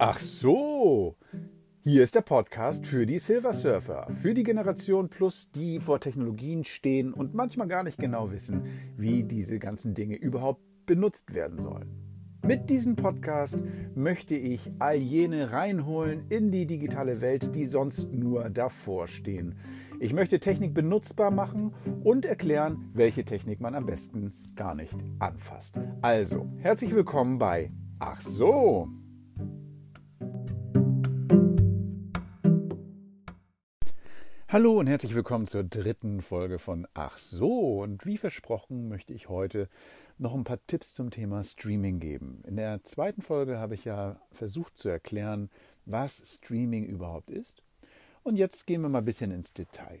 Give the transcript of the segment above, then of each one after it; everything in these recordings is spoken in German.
Ach so, hier ist der Podcast für die Silver Surfer, für die Generation Plus, die vor Technologien stehen und manchmal gar nicht genau wissen, wie diese ganzen Dinge überhaupt benutzt werden sollen. Mit diesem Podcast möchte ich all jene reinholen in die digitale Welt, die sonst nur davor stehen. Ich möchte Technik benutzbar machen und erklären, welche Technik man am besten gar nicht anfasst. Also, herzlich willkommen bei Ach so. Hallo und herzlich willkommen zur dritten Folge von Ach so. Und wie versprochen möchte ich heute noch ein paar Tipps zum Thema Streaming geben. In der zweiten Folge habe ich ja versucht zu erklären, was Streaming überhaupt ist. Und jetzt gehen wir mal ein bisschen ins Detail.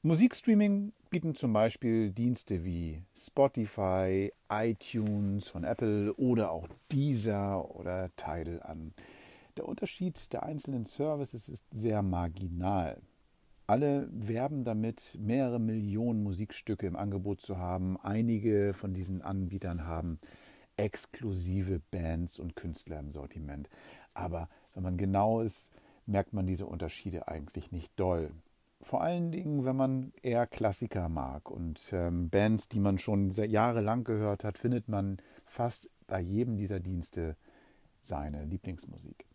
Musikstreaming bieten zum Beispiel Dienste wie Spotify, iTunes von Apple oder auch Deezer oder Tidal an. Der Unterschied der einzelnen Services ist sehr marginal. Alle werben damit, mehrere Millionen Musikstücke im Angebot zu haben. Einige von diesen Anbietern haben exklusive Bands und Künstler im Sortiment. Aber wenn man genau ist, merkt man diese Unterschiede eigentlich nicht doll. Vor allen Dingen, wenn man eher Klassiker mag und ähm, Bands, die man schon jahrelang gehört hat, findet man fast bei jedem dieser Dienste seine Lieblingsmusik.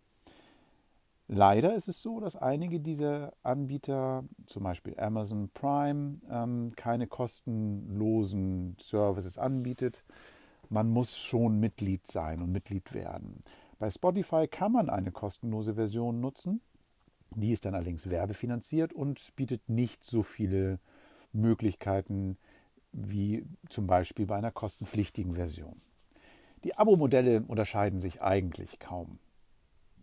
Leider ist es so, dass einige dieser Anbieter, zum Beispiel Amazon Prime, ähm, keine kostenlosen Services anbietet. Man muss schon Mitglied sein und Mitglied werden. Bei Spotify kann man eine kostenlose Version nutzen. Die ist dann allerdings werbefinanziert und bietet nicht so viele Möglichkeiten wie zum Beispiel bei einer kostenpflichtigen Version. Die Abo-Modelle unterscheiden sich eigentlich kaum.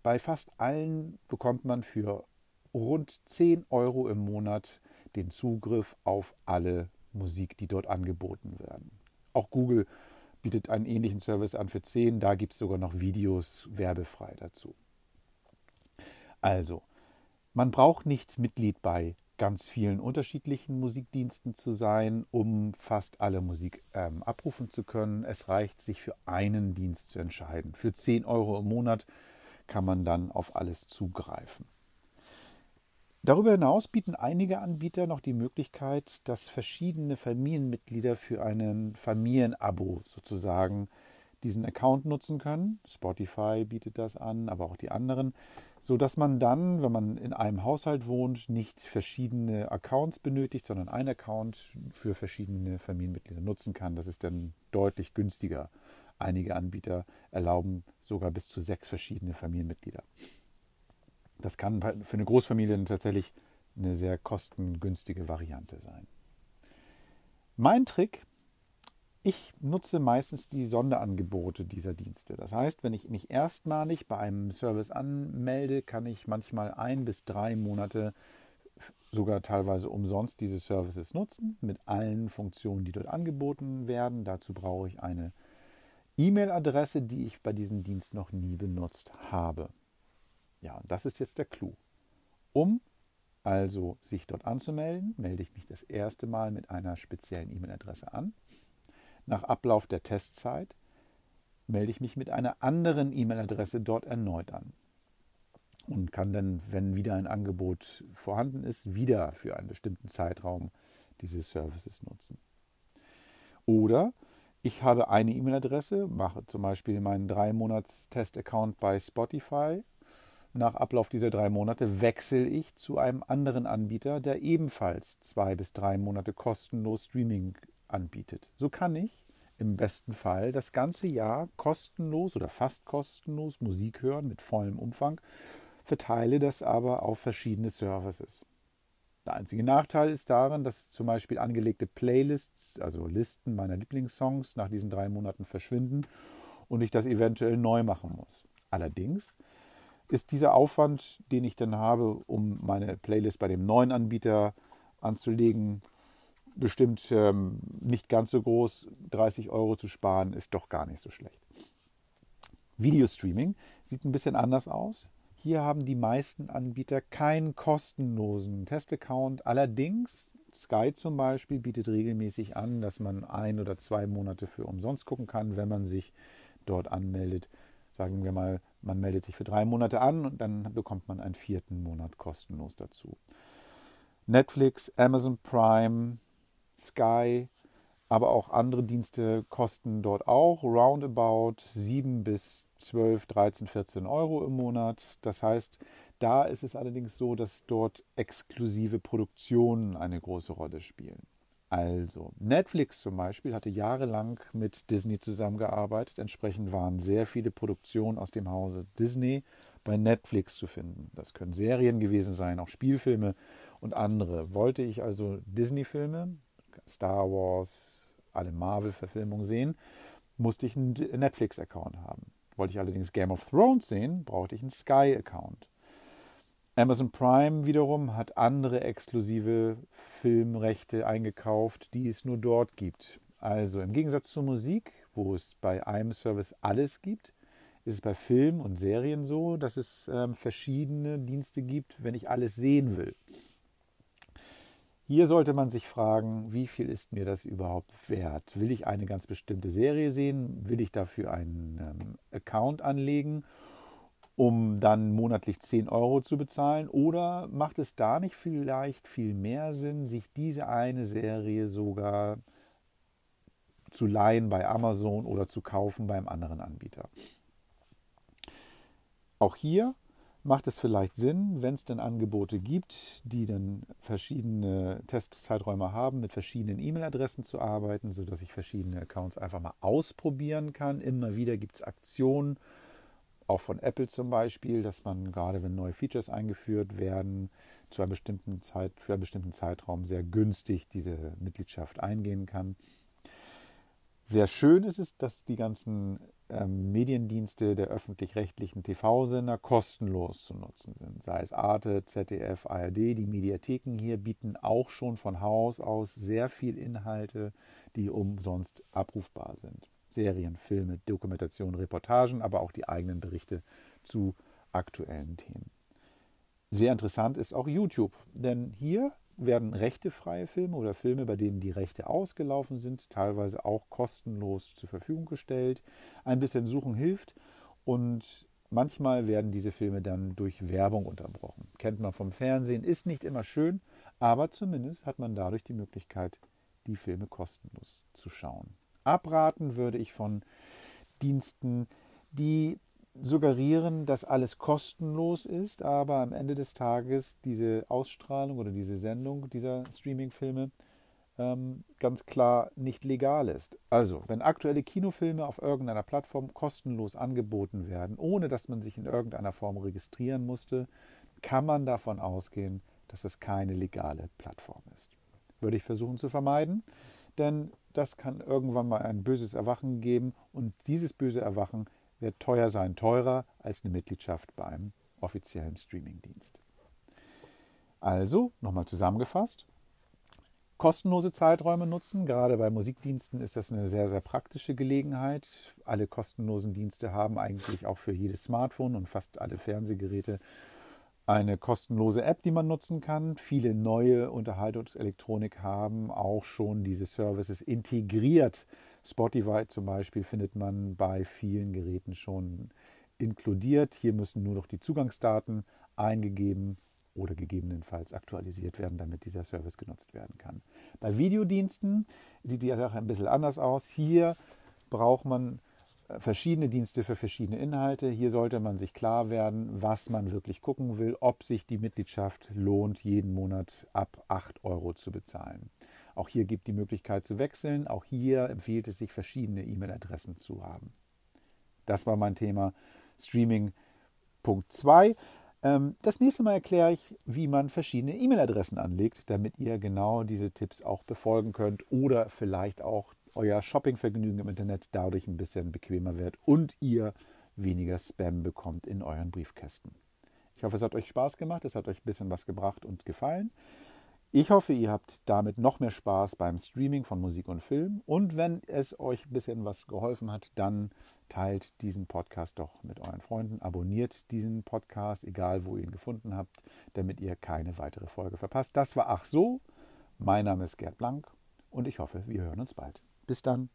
Bei fast allen bekommt man für rund 10 Euro im Monat den Zugriff auf alle Musik, die dort angeboten werden. Auch Google bietet einen ähnlichen Service an für 10, da gibt es sogar noch Videos werbefrei dazu. Also, man braucht nicht Mitglied bei ganz vielen unterschiedlichen Musikdiensten zu sein, um fast alle Musik ähm, abrufen zu können. Es reicht, sich für einen Dienst zu entscheiden. Für 10 Euro im Monat kann man dann auf alles zugreifen. Darüber hinaus bieten einige Anbieter noch die Möglichkeit, dass verschiedene Familienmitglieder für ein Familienabo sozusagen diesen Account nutzen können. Spotify bietet das an, aber auch die anderen, so dass man dann, wenn man in einem Haushalt wohnt, nicht verschiedene Accounts benötigt, sondern ein Account für verschiedene Familienmitglieder nutzen kann. Das ist dann deutlich günstiger Einige Anbieter erlauben sogar bis zu sechs verschiedene Familienmitglieder. Das kann für eine Großfamilie tatsächlich eine sehr kostengünstige Variante sein. Mein Trick, ich nutze meistens die Sonderangebote dieser Dienste. Das heißt, wenn ich mich erstmalig bei einem Service anmelde, kann ich manchmal ein bis drei Monate sogar teilweise umsonst diese Services nutzen, mit allen Funktionen, die dort angeboten werden. Dazu brauche ich eine E-Mail-Adresse, die ich bei diesem Dienst noch nie benutzt habe. Ja, und das ist jetzt der Clou. Um also sich dort anzumelden, melde ich mich das erste Mal mit einer speziellen E-Mail-Adresse an. Nach Ablauf der Testzeit melde ich mich mit einer anderen E-Mail-Adresse dort erneut an und kann dann, wenn wieder ein Angebot vorhanden ist, wieder für einen bestimmten Zeitraum diese Services nutzen. Oder ich habe eine E-Mail-Adresse, mache zum Beispiel meinen drei Monats Test-Account bei Spotify. Nach Ablauf dieser drei Monate wechsle ich zu einem anderen Anbieter, der ebenfalls zwei bis drei Monate kostenlos Streaming anbietet. So kann ich im besten Fall das ganze Jahr kostenlos oder fast kostenlos Musik hören mit vollem Umfang, verteile das aber auf verschiedene Services. Der einzige Nachteil ist darin, dass zum Beispiel angelegte Playlists, also Listen meiner Lieblingssongs, nach diesen drei Monaten verschwinden und ich das eventuell neu machen muss. Allerdings ist dieser Aufwand, den ich dann habe, um meine Playlist bei dem neuen Anbieter anzulegen, bestimmt ähm, nicht ganz so groß. 30 Euro zu sparen ist doch gar nicht so schlecht. Videostreaming sieht ein bisschen anders aus. Hier haben die meisten Anbieter keinen kostenlosen Testaccount. Allerdings, Sky zum Beispiel bietet regelmäßig an, dass man ein oder zwei Monate für umsonst gucken kann, wenn man sich dort anmeldet. Sagen wir mal Man meldet sich für drei Monate an und dann bekommt man einen vierten Monat kostenlos dazu. Netflix, Amazon Prime, Sky, aber auch andere Dienste kosten dort auch roundabout 7 bis 12, 13, 14 Euro im Monat. Das heißt, da ist es allerdings so, dass dort exklusive Produktionen eine große Rolle spielen. Also, Netflix zum Beispiel hatte jahrelang mit Disney zusammengearbeitet. Entsprechend waren sehr viele Produktionen aus dem Hause Disney bei Netflix zu finden. Das können Serien gewesen sein, auch Spielfilme und andere. Wollte ich also Disney-Filme, Star Wars, alle Marvel-Verfilmungen sehen, musste ich einen Netflix-Account haben. Wollte ich allerdings Game of Thrones sehen, brauchte ich einen Sky-Account. Amazon Prime wiederum hat andere exklusive Filmrechte eingekauft, die es nur dort gibt. Also im Gegensatz zur Musik, wo es bei einem Service alles gibt, ist es bei Film und Serien so, dass es ähm, verschiedene Dienste gibt, wenn ich alles sehen will. Hier sollte man sich fragen, wie viel ist mir das überhaupt wert? Will ich eine ganz bestimmte Serie sehen? Will ich dafür einen ähm, Account anlegen? um dann monatlich 10 Euro zu bezahlen? Oder macht es da nicht vielleicht viel mehr Sinn, sich diese eine Serie sogar zu leihen bei Amazon oder zu kaufen beim anderen Anbieter? Auch hier macht es vielleicht Sinn, wenn es denn Angebote gibt, die dann verschiedene Testzeiträume haben, mit verschiedenen E-Mail-Adressen zu arbeiten, sodass ich verschiedene Accounts einfach mal ausprobieren kann. Immer wieder gibt es Aktionen, auch von Apple zum Beispiel, dass man gerade wenn neue Features eingeführt werden, zu einer bestimmten Zeit, für einen bestimmten Zeitraum sehr günstig diese Mitgliedschaft eingehen kann. Sehr schön ist es, dass die ganzen ähm, Mediendienste der öffentlich-rechtlichen TV-Sender kostenlos zu nutzen sind. Sei es Arte, ZDF, ARD, die Mediatheken hier bieten auch schon von Haus aus sehr viel Inhalte, die umsonst abrufbar sind. Serien, Filme, Dokumentationen, Reportagen, aber auch die eigenen Berichte zu aktuellen Themen. Sehr interessant ist auch YouTube, denn hier werden rechtefreie Filme oder Filme, bei denen die Rechte ausgelaufen sind, teilweise auch kostenlos zur Verfügung gestellt. Ein bisschen Suchen hilft und manchmal werden diese Filme dann durch Werbung unterbrochen. Kennt man vom Fernsehen, ist nicht immer schön, aber zumindest hat man dadurch die Möglichkeit, die Filme kostenlos zu schauen. Abraten würde ich von Diensten, die suggerieren, dass alles kostenlos ist, aber am Ende des Tages diese Ausstrahlung oder diese Sendung dieser Streaming-Filme ähm, ganz klar nicht legal ist. Also, wenn aktuelle Kinofilme auf irgendeiner Plattform kostenlos angeboten werden, ohne dass man sich in irgendeiner Form registrieren musste, kann man davon ausgehen, dass es keine legale Plattform ist. Würde ich versuchen zu vermeiden, denn das kann irgendwann mal ein böses Erwachen geben und dieses böse Erwachen wird teuer sein, teurer als eine Mitgliedschaft bei einem offiziellen Streamingdienst. Also, nochmal zusammengefasst, kostenlose Zeiträume nutzen. Gerade bei Musikdiensten ist das eine sehr, sehr praktische Gelegenheit. Alle kostenlosen Dienste haben eigentlich auch für jedes Smartphone und fast alle Fernsehgeräte eine kostenlose App, die man nutzen kann. Viele neue Unterhaltungselektronik haben auch schon diese Services integriert. Spotify zum Beispiel findet man bei vielen Geräten schon inkludiert. Hier müssen nur noch die Zugangsdaten eingegeben oder gegebenenfalls aktualisiert werden, damit dieser Service genutzt werden kann. Bei Videodiensten sieht die Sache ein bisschen anders aus. Hier braucht man verschiedene Dienste für verschiedene Inhalte. Hier sollte man sich klar werden, was man wirklich gucken will, ob sich die Mitgliedschaft lohnt, jeden Monat ab 8 Euro zu bezahlen. Auch hier gibt die Möglichkeit zu wechseln. Auch hier empfiehlt es sich, verschiedene E-Mail-Adressen zu haben. Das war mein Thema Streaming Punkt 2. Ähm, das nächste Mal erkläre ich, wie man verschiedene E-Mail-Adressen anlegt, damit ihr genau diese Tipps auch befolgen könnt oder vielleicht auch euer Shoppingvergnügen im Internet dadurch ein bisschen bequemer wird und ihr weniger Spam bekommt in euren Briefkästen. Ich hoffe, es hat euch Spaß gemacht, es hat euch ein bisschen was gebracht und gefallen. Ich hoffe, ihr habt damit noch mehr Spaß beim Streaming von Musik und Film. Und wenn es euch ein bisschen was geholfen hat, dann teilt diesen Podcast doch mit euren Freunden. Abonniert diesen Podcast, egal wo ihr ihn gefunden habt, damit ihr keine weitere Folge verpasst. Das war Ach so. Mein Name ist Gerd Blank und ich hoffe, wir hören uns bald. Bis dann.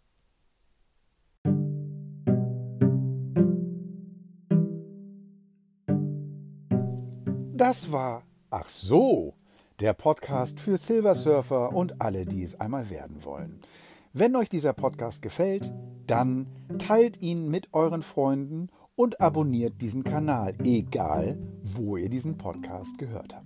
Das war, ach so, der Podcast für Silversurfer und alle, die es einmal werden wollen. Wenn euch dieser Podcast gefällt, dann teilt ihn mit euren Freunden und abonniert diesen Kanal, egal wo ihr diesen Podcast gehört habt.